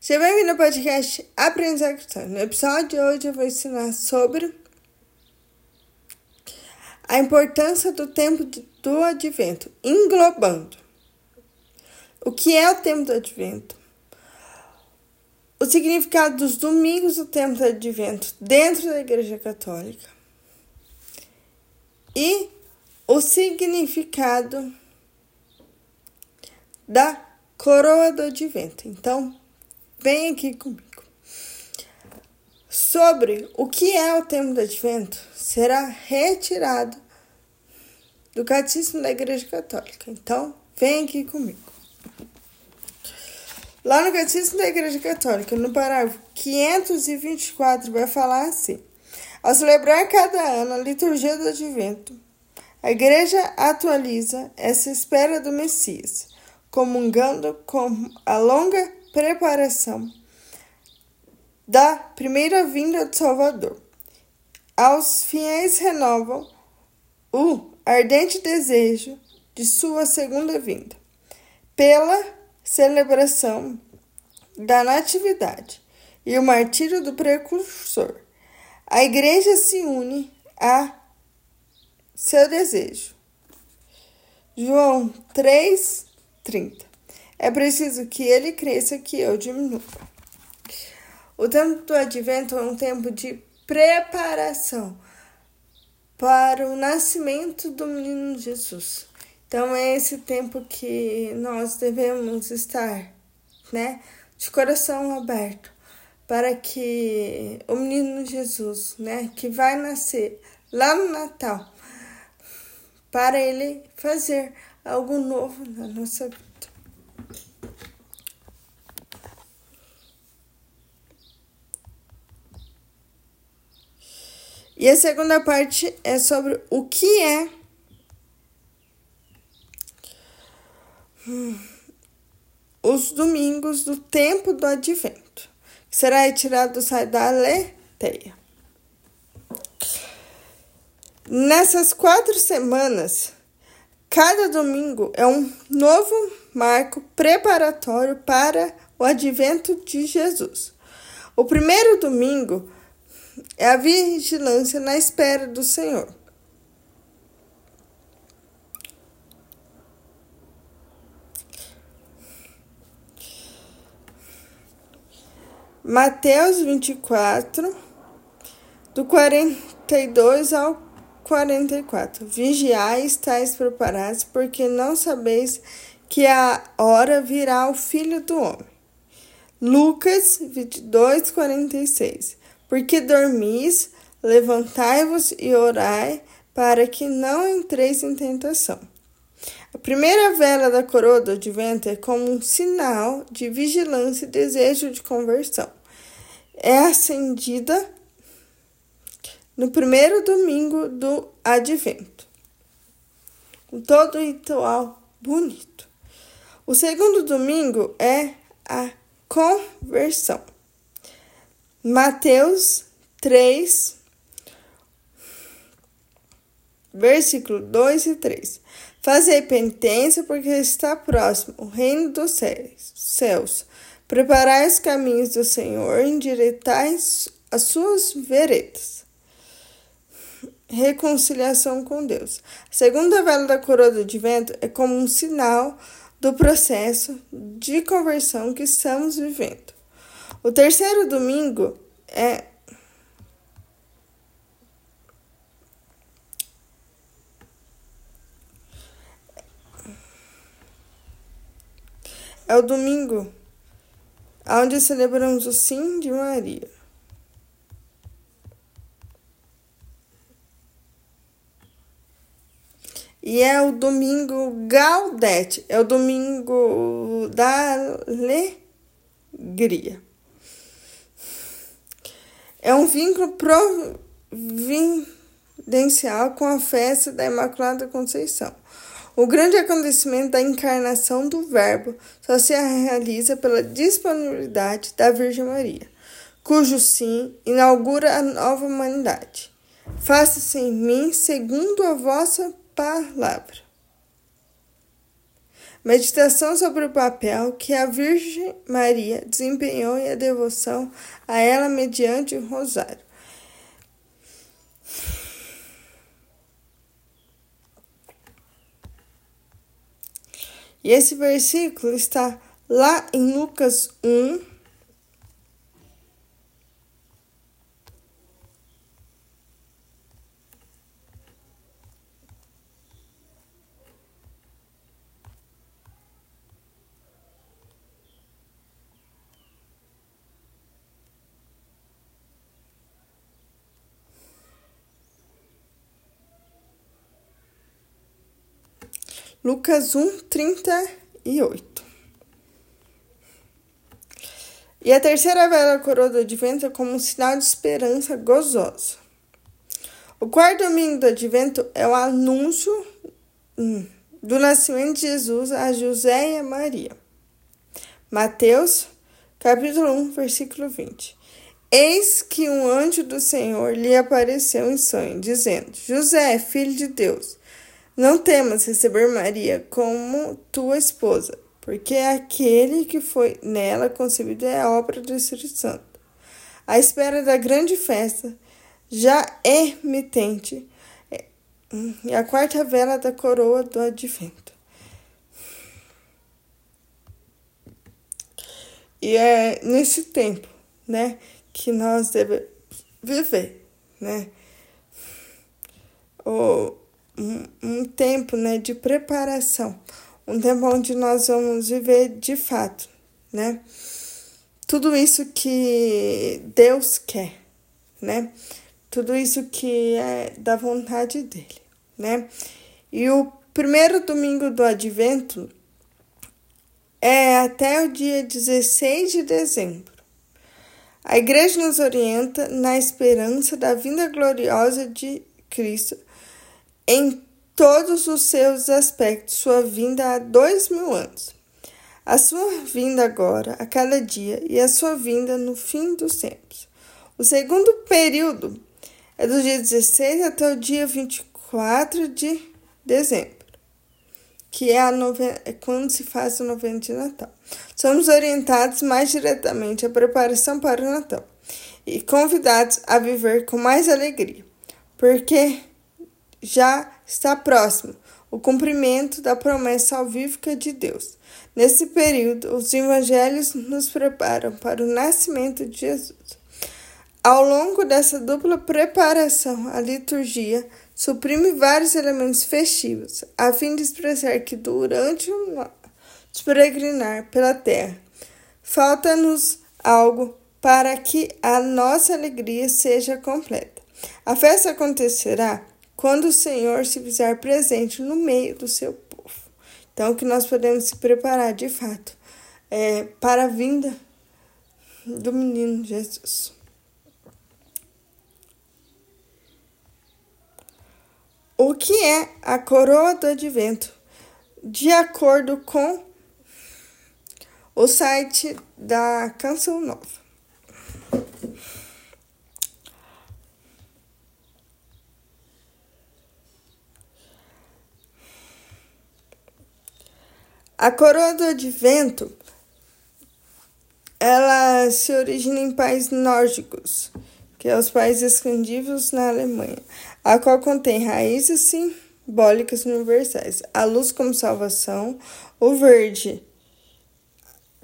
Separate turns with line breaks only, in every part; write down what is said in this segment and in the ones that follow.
Seja bem-vindo ao podcast Aprendizagem Cristã. No episódio de hoje eu vou ensinar sobre a importância do tempo do advento, englobando o que é o tempo do advento, o significado dos domingos do tempo do advento dentro da Igreja Católica e o significado da coroa do advento. Então, Vem aqui comigo. Sobre o que é o tempo do advento, será retirado do Catecismo da Igreja Católica. Então, vem aqui comigo. Lá no Catecismo da Igreja Católica, no parágrafo 524, vai falar assim: Ao celebrar cada ano a liturgia do advento, a Igreja atualiza essa espera do Messias, comungando com a longa preparação da primeira vinda do Salvador. Aos fiéis renovam o ardente desejo de sua segunda vinda, pela celebração da Natividade e o martírio do precursor. A Igreja se une a seu desejo. João 3:30 é preciso que ele cresça, que eu diminua. O tempo do advento é um tempo de preparação para o nascimento do menino Jesus. Então é esse tempo que nós devemos estar, né, de coração aberto, para que o menino Jesus, né, que vai nascer lá no Natal, para ele fazer algo novo na nossa vida. E a segunda parte é sobre o que é os domingos do tempo do advento, que será retirado do site da Aleteia. Nessas quatro semanas, cada domingo é um novo marco preparatório para o advento de Jesus. O primeiro domingo é a vigilância na espera do Senhor. Mateus 24, do 42 ao 44. Vigiai estáis preparados, porque não sabeis que a hora virá o Filho do Homem. Lucas 22, 46. Porque dormis, levantai-vos e orai, para que não entreis em tentação. A primeira vela da coroa do advento é como um sinal de vigilância e desejo de conversão. É acendida no primeiro domingo do advento. Com todo ritual bonito. O segundo domingo é a conversão. Mateus 3, versículo 2 e 3. Fazei penitência, porque está próximo o reino dos céus. Preparai os caminhos do Senhor, endireitai as suas veredas. Reconciliação com Deus. A segunda vela da coroa do advento é como um sinal do processo de conversão que estamos vivendo. O terceiro domingo é é o domingo onde celebramos o sim de Maria. E é o domingo Gaudete, é o domingo da alegria. É um vínculo providencial com a festa da Imaculada Conceição. O grande acontecimento da encarnação do Verbo só se realiza pela disponibilidade da Virgem Maria, cujo sim inaugura a nova humanidade. Faça-se em mim segundo a vossa palavra. Meditação sobre o papel que a Virgem Maria desempenhou em a devoção a ela mediante o rosário. E esse versículo está lá em Lucas 1, Lucas 1, 38. E a terceira vela coroa do advento é como um sinal de esperança gozosa. O quarto domingo do advento é o anúncio hum, do nascimento de Jesus a José e a Maria. Mateus, capítulo 1, versículo 20. Eis que um anjo do Senhor lhe apareceu em sonho, dizendo: José, filho de Deus, não temas receber Maria como tua esposa, porque aquele que foi nela concebido é a obra do Espírito Santo. A espera da grande festa já é mitente e a quarta vela da coroa do advento. E é nesse tempo, né, que nós devemos viver, né? O, um, um tempo né, de preparação, um tempo onde nós vamos viver de fato, né? Tudo isso que Deus quer, né? Tudo isso que é da vontade dele, né? E o primeiro domingo do advento é até o dia 16 de dezembro. A igreja nos orienta na esperança da vinda gloriosa de Cristo em todos os seus aspectos, sua vinda há dois mil anos. A sua vinda agora, a cada dia, e a sua vinda no fim dos tempos. O segundo período é do dia 16 até o dia 24 de dezembro, que é, a nove... é quando se faz o novena de Natal. Somos orientados mais diretamente à preparação para o Natal e convidados a viver com mais alegria, porque já está próximo o cumprimento da promessa salvífica de Deus. Nesse período, os evangelhos nos preparam para o nascimento de Jesus. Ao longo dessa dupla preparação, a liturgia suprime vários elementos festivos, a fim de expressar que durante o peregrinar pela terra, falta-nos algo para que a nossa alegria seja completa. A festa acontecerá quando o Senhor se fizer presente no meio do seu povo. Então, que nós podemos se preparar de fato é, para a vinda do menino Jesus. O que é a coroa do advento? De acordo com o site da Canção Nova. A coroa do advento ela se origina em países nórdicos, que é os países escandinavos na Alemanha, a qual contém raízes simbólicas universais, a luz como salvação, o verde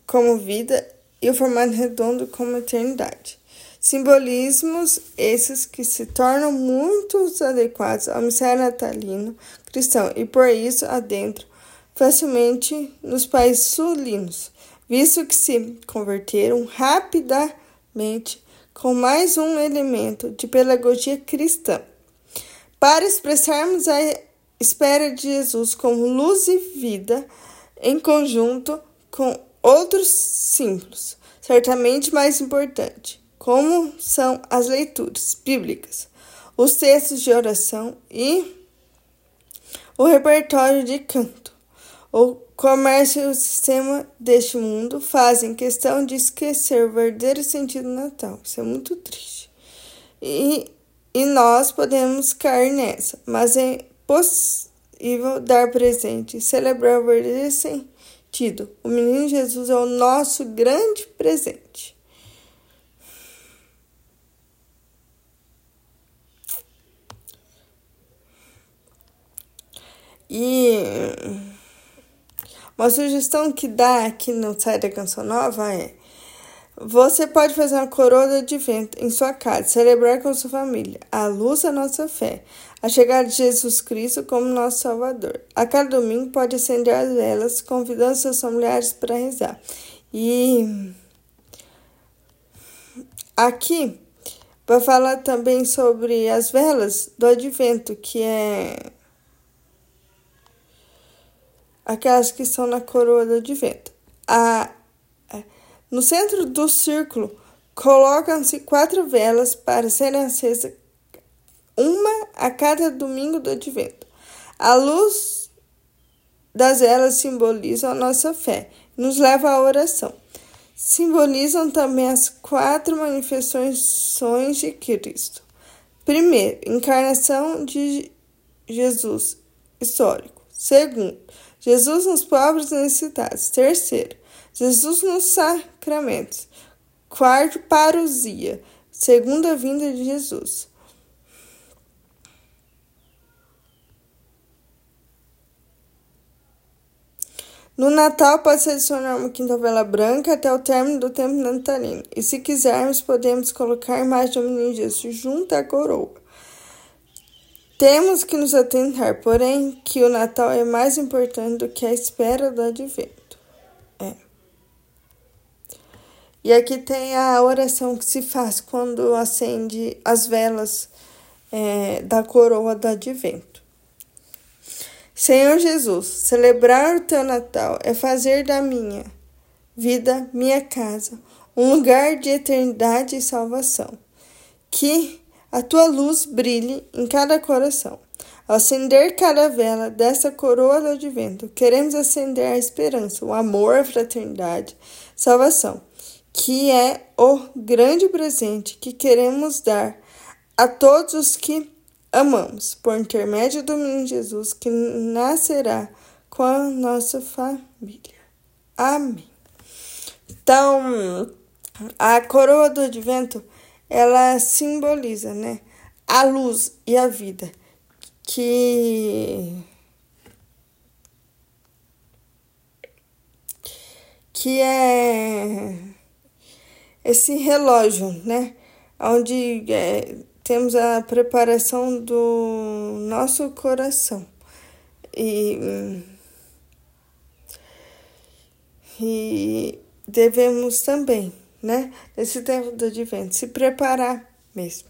como vida e o formato redondo como eternidade. Simbolismos esses que se tornam muito adequados ao mistério natalino cristão e por isso adentro facilmente nos países sulinos, visto que se converteram rapidamente com mais um elemento de pedagogia cristã. Para expressarmos a espera de Jesus como luz e vida, em conjunto com outros símbolos, certamente mais importante, como são as leituras bíblicas, os textos de oração e o repertório de canto. O comércio e o sistema deste mundo fazem questão de esquecer o verdadeiro sentido do Natal. Isso é muito triste. E, e nós podemos cair nessa, mas é possível dar presente celebrar o verdadeiro tido. O menino Jesus é o nosso grande presente. E uma sugestão que dá aqui no site da Canção Nova é você pode fazer uma coroa de vento em sua casa, celebrar com sua família a luz da nossa fé, a chegada de Jesus Cristo como nosso Salvador. A cada domingo pode acender as velas, convidando seus familiares para rezar. E aqui vai falar também sobre as velas do advento, que é aquelas que estão na coroa do advento. A no centro do círculo colocam-se quatro velas para serem acesas, uma a cada domingo do advento. A luz das velas simboliza a nossa fé, nos leva à oração. Simbolizam também as quatro manifestações de Cristo. Primeiro, encarnação de Jesus, histórico. Segundo, Jesus nos pobres necessitados. Terceiro, Jesus nos sacramentos. Quarto, parousia, segunda vinda de Jesus. No Natal pode-se adicionar uma quinta vela branca até o término do tempo natalino. E se quisermos, podemos colocar a imagem do menino Jesus junto à coroa. Temos que nos atentar, porém, que o Natal é mais importante do que a espera do advento. É. E aqui tem a oração que se faz quando acende as velas é, da coroa do advento. Senhor Jesus, celebrar o teu Natal é fazer da minha vida, minha casa, um lugar de eternidade e salvação. Que a tua luz brilhe em cada coração. Ao acender cada vela dessa coroa do advento, queremos acender a esperança, o amor, a fraternidade, salvação que é o grande presente que queremos dar a todos os que amamos, por intermédio do menino Jesus que nascerá com a nossa família. Amém. Então, a coroa do advento, ela simboliza, né, a luz e a vida que que é esse relógio, né? Onde é, temos a preparação do nosso coração. E, e devemos também, né? Nesse tempo do advento, se preparar mesmo,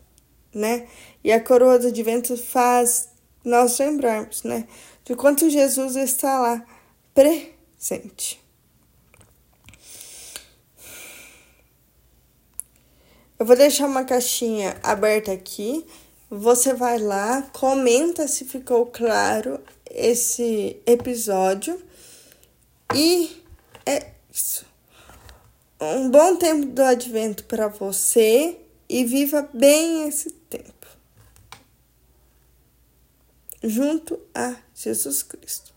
né? E a coroa do advento faz nós lembrarmos, né? De quanto Jesus está lá presente. Eu vou deixar uma caixinha aberta aqui. Você vai lá, comenta se ficou claro esse episódio. E é isso. Um bom tempo do advento para você e viva bem esse tempo. Junto a Jesus Cristo.